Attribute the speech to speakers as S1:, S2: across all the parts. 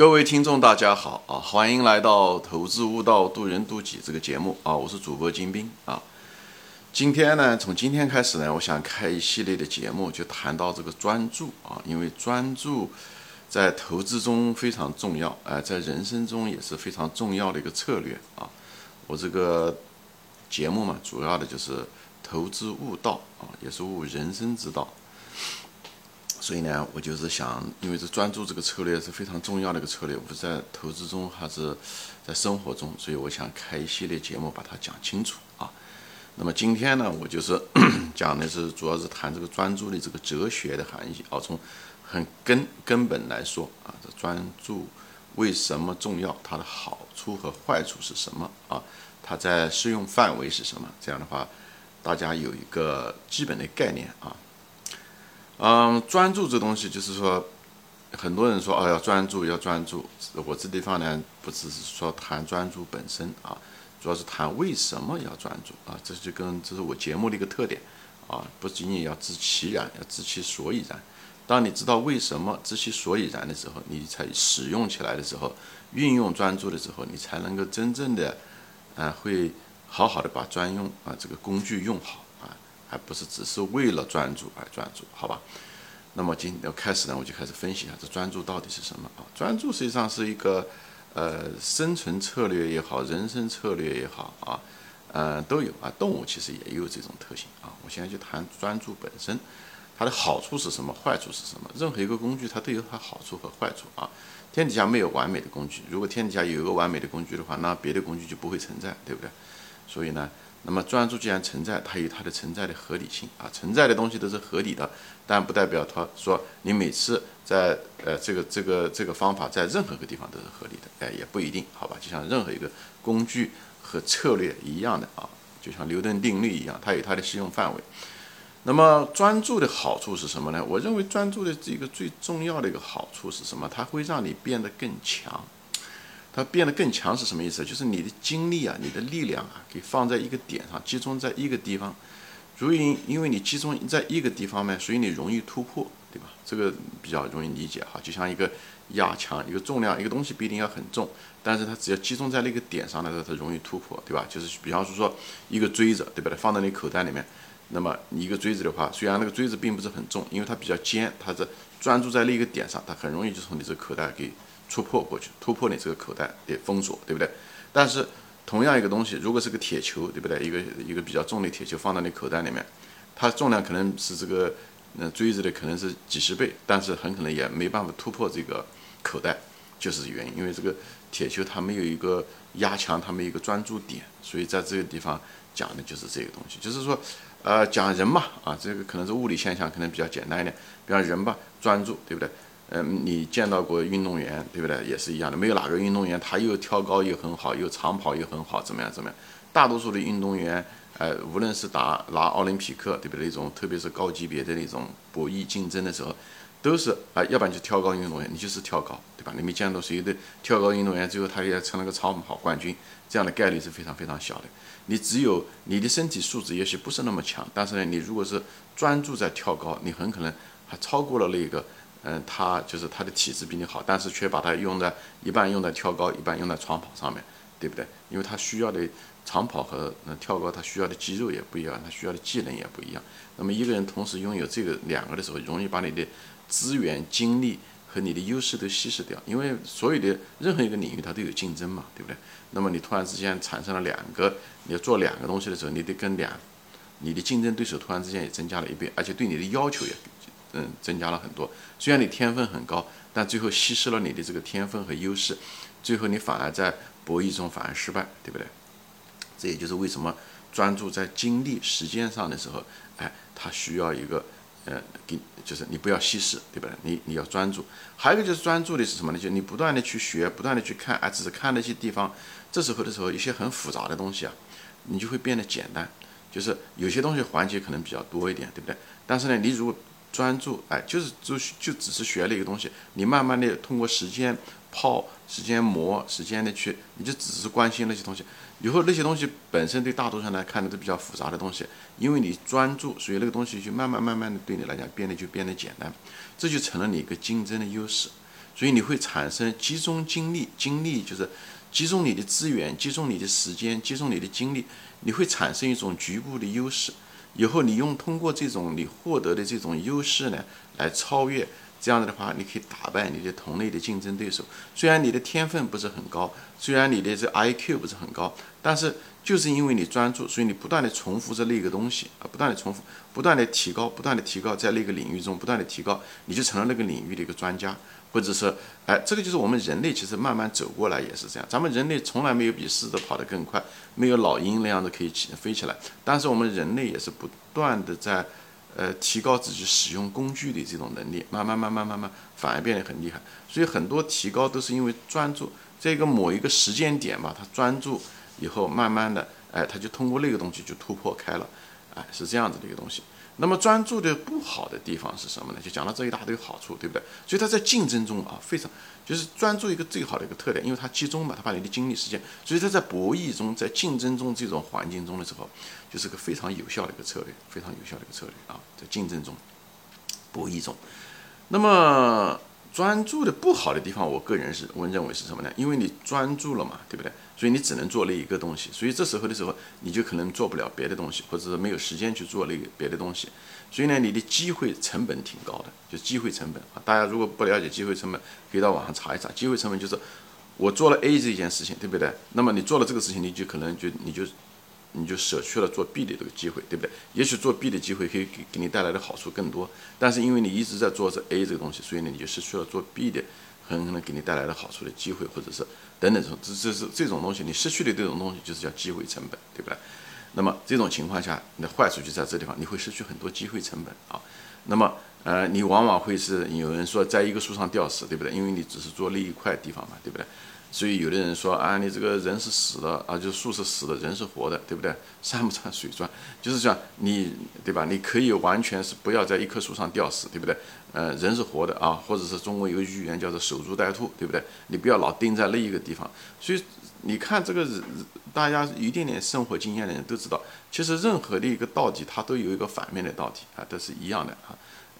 S1: 各位听众，大家好啊！欢迎来到《投资悟道，渡人渡己》这个节目啊！我是主播金兵啊。今天呢，从今天开始呢，我想开一系列的节目，就谈到这个专注啊，因为专注在投资中非常重要，哎，在人生中也是非常重要的一个策略啊。我这个节目嘛，主要的就是投资悟道啊，也是悟人生之道。所以呢，我就是想，因为这专注这个策略是非常重要的一个策略，不是在投资中还是在生活中，所以我想开一系列节目把它讲清楚啊。那么今天呢，我就是 讲的是主要是谈这个专注的这个哲学的含义啊，从很根根本来说啊，这专注为什么重要，它的好处和坏处是什么啊？它在适用范围是什么？这样的话，大家有一个基本的概念啊。嗯，专注这东西就是说，很多人说哦要专注要专注，我这地方呢不只是说谈专注本身啊，主要是谈为什么要专注啊，这就跟这是我节目的一个特点啊，不仅仅要知其然，要知其所以然。当你知道为什么知其所以然的时候，你才使用起来的时候，运用专注的时候，你才能够真正的啊会好好的把专用啊这个工具用好。还不是只是为了专注而专注，好吧？那么今要开始呢，我就开始分析一下这专注到底是什么啊？专注实际上是一个呃生存策略也好，人生策略也好啊，呃都有啊。动物其实也有这种特性啊。我现在就谈专注本身，它的好处是什么？坏处是什么？任何一个工具它都有它好处和坏处啊。天底下没有完美的工具，如果天底下有一个完美的工具的话，那别的工具就不会存在，对不对？所以呢。那么专注既然存在，它有它的存在的合理性啊，存在的东西都是合理的，但不代表它说你每次在呃这个这个这个方法在任何一个地方都是合理的，哎也不一定，好吧？就像任何一个工具和策略一样的啊，就像牛顿定律一样，它有它的适用范围。那么专注的好处是什么呢？我认为专注的这个最重要的一个好处是什么？它会让你变得更强。它变得更强是什么意思？就是你的精力啊，你的力量啊，给放在一个点上，集中在一个地方。如因因为你集中在一个地方呢，所以你容易突破，对吧？这个比较容易理解哈。就像一个压强，一个重量，一个东西不一定要很重，但是它只要集中在那个点上的时候，它容易突破，对吧？就是比方说说一个锥子，对吧？它放在你口袋里面，那么你一个锥子的话，虽然那个锥子并不是很重，因为它比较尖，它是专注在那个点上，它很容易就从你这个口袋给。突破过去，突破你这个口袋的封锁，对不对？但是同样一个东西，如果是个铁球，对不对？一个一个比较重的铁球放到你口袋里面，它重量可能是这个嗯锥子的可能是几十倍，但是很可能也没办法突破这个口袋，就是原因，因为这个铁球它没有一个压强，它没有一个专注点，所以在这个地方讲的就是这个东西，就是说，呃，讲人嘛，啊，这个可能是物理现象，可能比较简单一点，比方人吧，专注，对不对？嗯，你见到过运动员，对不对？也是一样的，没有哪个运动员他又跳高又很好，又长跑又很好，怎么样怎么样？大多数的运动员，呃，无论是打拿奥林匹克，对不对？那种特别是高级别的那种博弈竞争的时候，都是啊，要不然就跳高运动员，你就是跳高，对吧？你没见到谁的跳高运动员最后他也成了个长跑冠军，这样的概率是非常非常小的。你只有你的身体素质也许不是那么强，但是呢，你如果是专注在跳高，你很可能还超过了那个。嗯，他就是他的体质比你好，但是却把它用在一半用在跳高，一半用在长跑上面，对不对？因为他需要的长跑和跳高，他需要的肌肉也不一样，他需要的技能也不一样。那么一个人同时拥有这个两个的时候，容易把你的资源、精力和你的优势都稀释掉。因为所有的任何一个领域它都有竞争嘛，对不对？那么你突然之间产生了两个，你要做两个东西的时候，你得跟两你的竞争对手突然之间也增加了一倍，而且对你的要求也。嗯，增加了很多。虽然你天分很高，但最后稀释了你的这个天分和优势，最后你反而在博弈中反而失败，对不对？这也就是为什么专注在精力、时间上的时候，哎，它需要一个，呃，给就是你不要稀释，对不对？你你要专注。还有一个就是专注的是什么呢？就你不断的去学，不断的去看，哎，只是看那些地方。这时候的时候，一些很复杂的东西啊，你就会变得简单。就是有些东西环节可能比较多一点，对不对？但是呢，你如果专注，哎，就是就就只是学了一个东西，你慢慢的通过时间泡、时间磨、时间的去，你就只是关心那些东西。以后那些东西本身对大多数人来看的都比较复杂的东西，因为你专注，所以那个东西就慢慢慢慢的对你来讲变得就变得简单，这就成了你一个竞争的优势。所以你会产生集中精力，精力就是集中你的资源，集中你的时间，集中你的精力，你会产生一种局部的优势。以后你用通过这种你获得的这种优势呢，来超越。这样子的话，你可以打败你的同类的竞争对手。虽然你的天分不是很高，虽然你的这 I Q 不是很高，但是就是因为你专注，所以你不断的重复着那个东西啊，不断的重复，不断的提高，不断的提高，在那个领域中不断的提高，你就成了那个领域的一个专家。或者是，哎，这个就是我们人类其实慢慢走过来也是这样。咱们人类从来没有比狮子跑得更快，没有老鹰那样的可以起飞起来。但是我们人类也是不断的在。呃，提高自己使用工具的这种能力，慢慢慢慢慢慢，反而变得很厉害。所以很多提高都是因为专注，这个某一个时间点吧，他专注以后，慢慢的，哎，他就通过那个东西就突破开了，哎，是这样子的一个东西。那么专注的不好的地方是什么呢？就讲到这一大堆好处，对不对？所以他在竞争中啊，非常就是专注一个最好的一个特点，因为它集中嘛，它把你的精力时间，所以他在博弈中，在竞争中这种环境中的时候，就是个非常有效的一个策略，非常有效的一个策略啊，在竞争中，博弈中，那么。专注的不好的地方，我个人是我认为是什么呢？因为你专注了嘛，对不对？所以你只能做那一个东西，所以这时候的时候，你就可能做不了别的东西，或者是没有时间去做那个别的东西。所以呢，你的机会成本挺高的，就机会成本啊。大家如果不了解机会成本，可以到网上查一查。机会成本就是我做了 A 这件事情，对不对？那么你做了这个事情，你就可能就你就。你就舍去了做 B 的这个机会，对不对？也许做 B 的机会可以给给你带来的好处更多，但是因为你一直在做这 A 这个东西，所以呢，你就失去了做 B 的很可能给你带来的好处的机会，或者是等等这种这这是这种东西，你失去的这种东西就是叫机会成本，对不对？那么这种情况下，你的坏处就在这地方，你会失去很多机会成本啊。那么呃，你往往会是有人说在一个树上吊死，对不对？因为你只是做那一块地方嘛，对不对？所以有的人说啊，你这个人是死的啊，就树是死的，人是活的，对不对？山不转水转，就是讲你对吧？你可以完全是不要在一棵树上吊死，对不对？呃，人是活的啊，或者是中国有个寓言叫做守株待兔，对不对？你不要老盯在那一个地方。所以你看这个，大家一点点生活经验的人都知道，其实任何的一个道理，它都有一个反面的道理啊，都是一样的啊。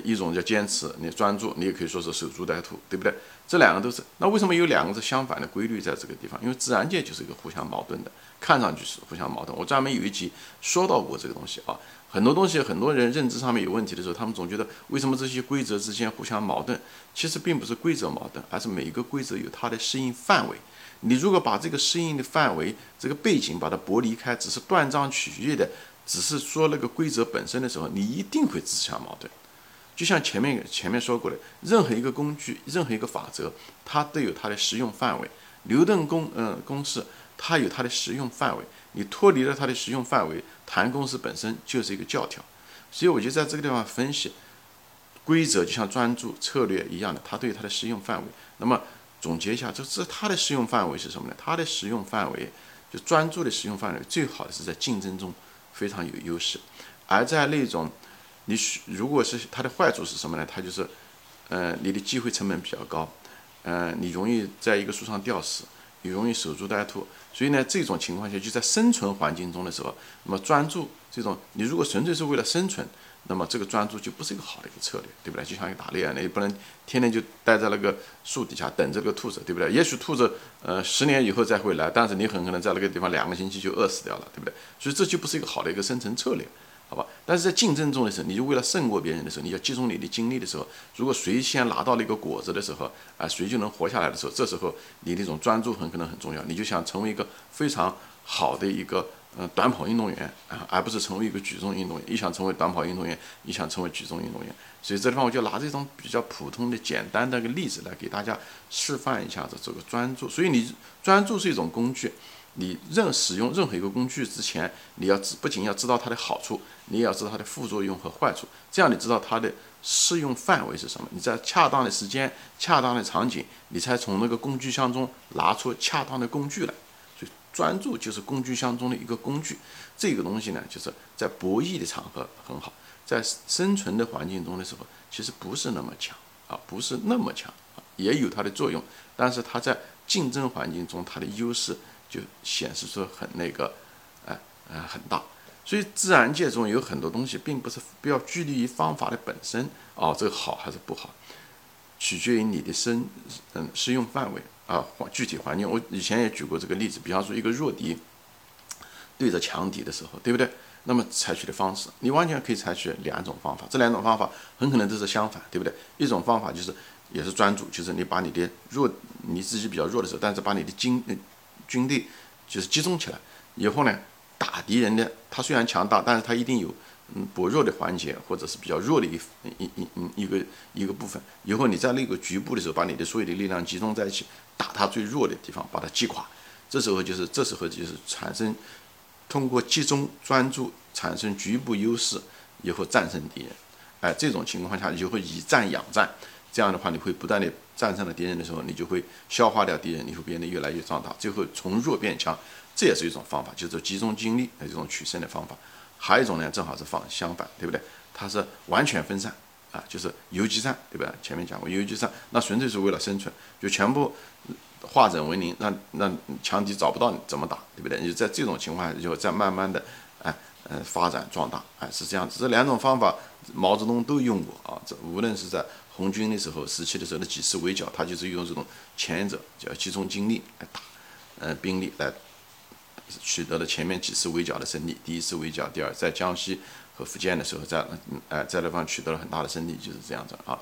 S1: 一种叫坚持，你专注，你也可以说是守株待兔，对不对？这两个都是。那为什么有两个是相反的规律在这个地方？因为自然界就是一个互相矛盾的，看上去是互相矛盾。我专门有一集说到过这个东西啊，很多东西很多人认知上面有问题的时候，他们总觉得为什么这些规则之间互相矛盾？其实并不是规则矛盾，而是每一个规则有它的适应范围。你如果把这个适应的范围、这个背景把它剥离开，只是断章取义的，只是说那个规则本身的时候，你一定会自相矛盾。就像前面前面说过的，任何一个工具，任何一个法则，它都有它的适用范围。牛顿公嗯公式，它有它的适用范围。你脱离了它的适用范围，谈公式本身就是一个教条。所以我就在这个地方分析规则，就像专注策略一样的，它都有它的适用范围。那么总结一下，这这它的适用范围是什么呢？它的适用范围就专注的适用范围，最好的是在竞争中非常有优势，而在那种。你如果是它的坏处是什么呢？它就是，呃，你的机会成本比较高，呃，你容易在一个树上吊死，你容易守株待兔。所以呢，这种情况下就在生存环境中的时候，那么专注这种，你如果纯粹是为了生存，那么这个专注就不是一个好的一个策略，对不对？就像一个打猎，你不能天天就待在那个树底下等这个兔子，对不对？也许兔子呃十年以后再会来，但是你很可能在那个地方两个星期就饿死掉了，对不对？所以这就不是一个好的一个生存策略。好吧，但是在竞争中的时候，你就为了胜过别人的时候，你要集中你的精力的时候，如果谁先拿到了一个果子的时候，啊，谁就能活下来的时候，这时候你那种专注很可能很重要。你就想成为一个非常好的一个嗯短跑运动员啊，而不是成为一个举重运动员。你想成为短跑运动员，你想成为举重运动员，所以这地方我就拿这种比较普通的简单的一个例子来给大家示范一下子这个专注。所以你专注是一种工具。你任使用任何一个工具之前，你要知不仅要知道它的好处，你也要知道它的副作用和坏处。这样你知道它的适用范围是什么？你在恰当的时间、恰当的场景，你才从那个工具箱中拿出恰当的工具来。所以专注就是工具箱中的一个工具。这个东西呢，就是在博弈的场合很好，在生存的环境中的时候，其实不是那么强啊，不是那么强啊，也有它的作用。但是它在竞争环境中，它的优势。就显示出很那个，哎，呃，很大。所以自然界中有很多东西，并不是不要拘泥于方法的本身，哦，这个好还是不好。取决于你的生嗯适用范围啊具体环境。我以前也举过这个例子，比方说一个弱敌对着强敌的时候，对不对？那么采取的方式，你完全可以采取两种方法，这两种方法很可能都是相反，对不对？一种方法就是也是专注，就是你把你的弱你自己比较弱的时候，但是把你的精军队就是集中起来以后呢，打敌人的他虽然强大，但是他一定有。嗯，薄弱的环节或者是比较弱的一一一嗯一个一个部分，以后你在那个局部的时候，把你的所有的力量集中在一起，打他最弱的地方，把他击垮。这时候就是这时候就是产生通过集中专注产生局部优势，以后战胜敌人。哎，这种情况下你就会以战养战，这样的话你会不断的战胜了敌人的时候，你就会消化掉敌人，你会变得越来越壮大，最后从弱变强。这也是一种方法，就是集中精力的这种取胜的方法。还有一种呢，正好是放相反，对不对？它是完全分散啊，就是游击战，对吧？前面讲过游击战，那纯粹是为了生存，就全部化整为零，让让强敌找不到你怎么打，对不对？你在这种情况下，就在慢慢的哎呃发展壮大，哎是这样子。这两种方法，毛泽东都用过啊。这无论是在红军的时候时期的时候的几次围剿，他就是用这种前者叫集中精力来打，呃兵力来。取得了前面几次围剿的胜利，第一次围剿，第二在江西和福建的时候，在哎在那方取得了很大的胜利，就是这样子啊。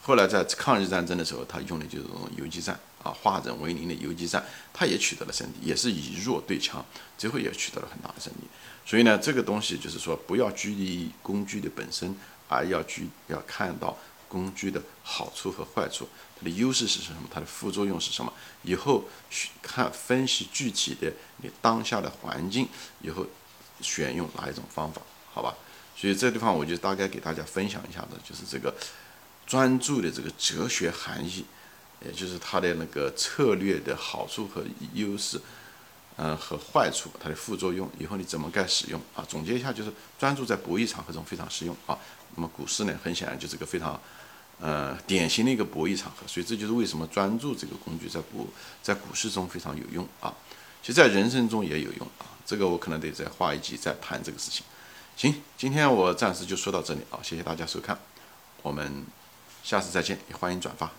S1: 后来在抗日战争的时候，他用的就是这种游击战啊，化整为零的游击战，他也取得了胜利，也是以弱对强，最后也取得了很大的胜利。所以呢，这个东西就是说，不要拘泥于工具的本身，而要拘要看到。工具的好处和坏处，它的优势是什么？它的副作用是什么？以后看分析具体的你当下的环境，以后选用哪一种方法？好吧？所以这地方我就大概给大家分享一下子，就是这个专注的这个哲学含义，也就是它的那个策略的好处和优势，嗯，和坏处，它的副作用，以后你怎么该使用啊？总结一下，就是专注在博弈场合中非常实用啊。那么股市呢，很显然就是个非常。呃，典型的一个博弈场合，所以这就是为什么专注这个工具在股在股市中非常有用啊。其实，在人生中也有用啊。这个我可能得再画一集再谈这个事情。行，今天我暂时就说到这里啊，谢谢大家收看，我们下次再见，也欢迎转发。